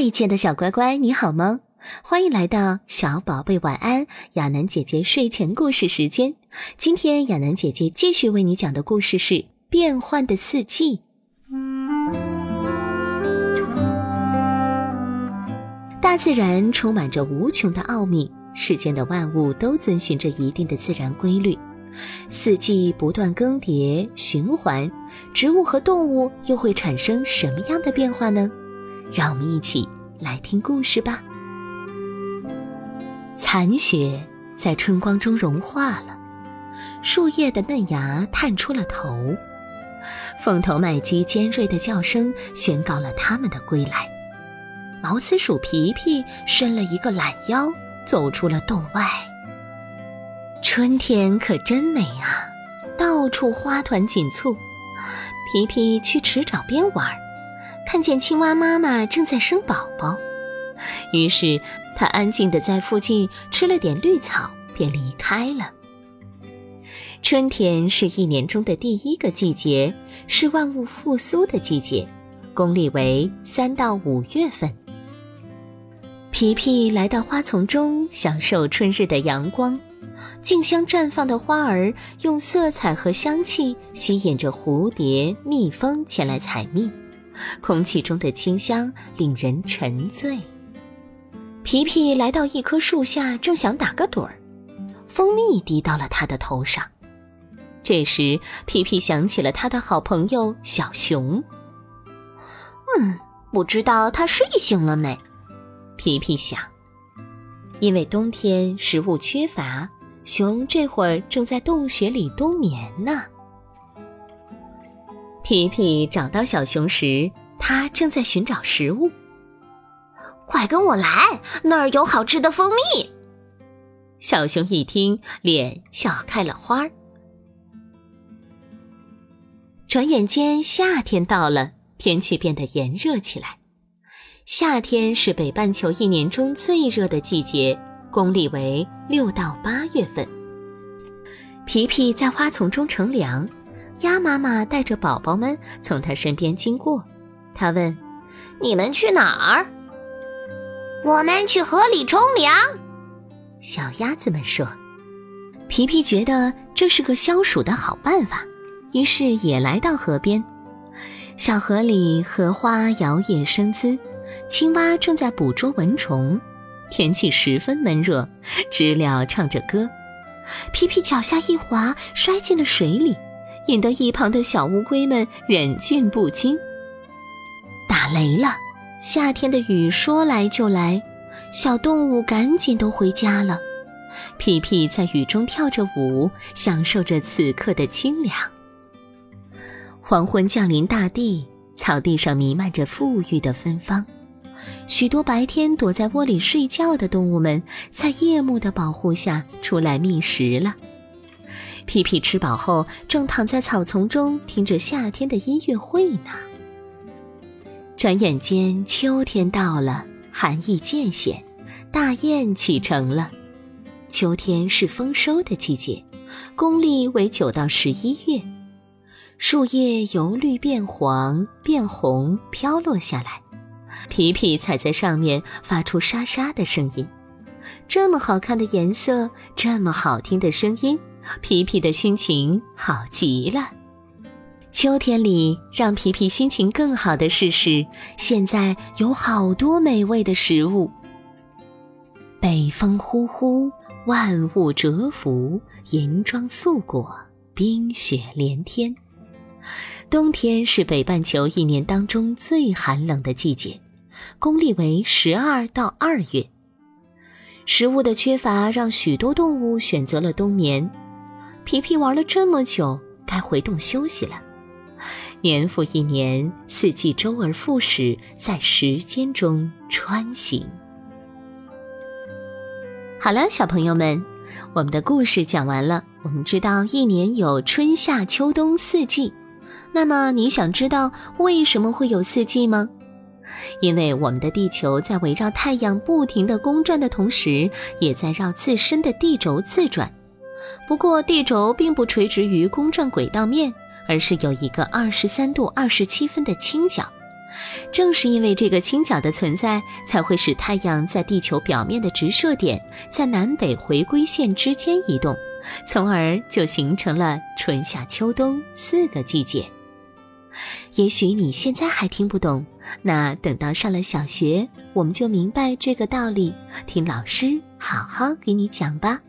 嗨，亲爱的小乖乖，你好吗？欢迎来到小宝贝晚安亚楠姐姐睡前故事时间。今天亚楠姐姐继续为你讲的故事是《变换的四季》。大自然充满着无穷的奥秘，世间的万物都遵循着一定的自然规律，四季不断更迭循环，植物和动物又会产生什么样的变化呢？让我们一起来听故事吧。残雪在春光中融化了，树叶的嫩芽探出了头，凤头麦鸡尖锐的叫声宣告了它们的归来。毛丝鼠皮皮伸了一个懒腰，走出了洞外。春天可真美啊，到处花团锦簇。皮皮去池沼边玩。看见青蛙妈妈正在生宝宝，于是它安静地在附近吃了点绿草，便离开了。春天是一年中的第一个季节，是万物复苏的季节，公历为三到五月份。皮皮来到花丛中，享受春日的阳光，竞相绽放的花儿用色彩和香气吸引着蝴蝶、蜜蜂前来采蜜。空气中的清香令人沉醉。皮皮来到一棵树下，正想打个盹儿，蜂蜜滴到了他的头上。这时，皮皮想起了他的好朋友小熊。嗯，不知道他睡醒了没？皮皮想。因为冬天食物缺乏，熊这会儿正在洞穴里冬眠呢。皮皮找到小熊时，它正在寻找食物。快跟我来，那儿有好吃的蜂蜜。小熊一听，脸笑开了花儿。转眼间，夏天到了，天气变得炎热起来。夏天是北半球一年中最热的季节，公历为六到八月份。皮皮在花丛中乘凉。鸭妈妈带着宝宝们从它身边经过，它问：“你们去哪儿？”“我们去河里冲凉。”小鸭子们说。皮皮觉得这是个消暑的好办法，于是也来到河边。小河里荷花摇曳生姿，青蛙正在捕捉蚊虫，天气十分闷热，知了唱着歌。皮皮脚下一滑，摔进了水里。引得一旁的小乌龟们忍俊不禁。打雷了，夏天的雨说来就来，小动物赶紧都回家了。皮皮在雨中跳着舞，享受着此刻的清凉。黄昏降临大地，草地上弥漫着馥郁的芬芳。许多白天躲在窝里睡觉的动物们，在夜幕的保护下出来觅食了。皮皮吃饱后，正躺在草丛中听着夏天的音乐会呢。转眼间，秋天到了，寒意渐显，大雁启程了。秋天是丰收的季节，公历为九到十一月。树叶由绿变黄、变红，飘落下来。皮皮踩在上面，发出沙沙的声音。这么好看的颜色，这么好听的声音。皮皮的心情好极了。秋天里，让皮皮心情更好的事是，现在有好多美味的食物。北风呼呼，万物蛰伏，银装素裹，冰雪连天。冬天是北半球一年当中最寒冷的季节，公历为十二到二月。食物的缺乏让许多动物选择了冬眠。皮皮玩了这么久，该回洞休息了。年复一年，四季周而复始，在时间中穿行。好了，小朋友们，我们的故事讲完了。我们知道一年有春夏秋冬四季，那么你想知道为什么会有四季吗？因为我们的地球在围绕太阳不停地公转的同时，也在绕自身的地轴自转。不过，地轴并不垂直于公转轨道面。而是有一个二十三度二十七分的倾角，正是因为这个倾角的存在，才会使太阳在地球表面的直射点在南北回归线之间移动，从而就形成了春夏秋冬四个季节。也许你现在还听不懂，那等到上了小学，我们就明白这个道理，听老师好好给你讲吧。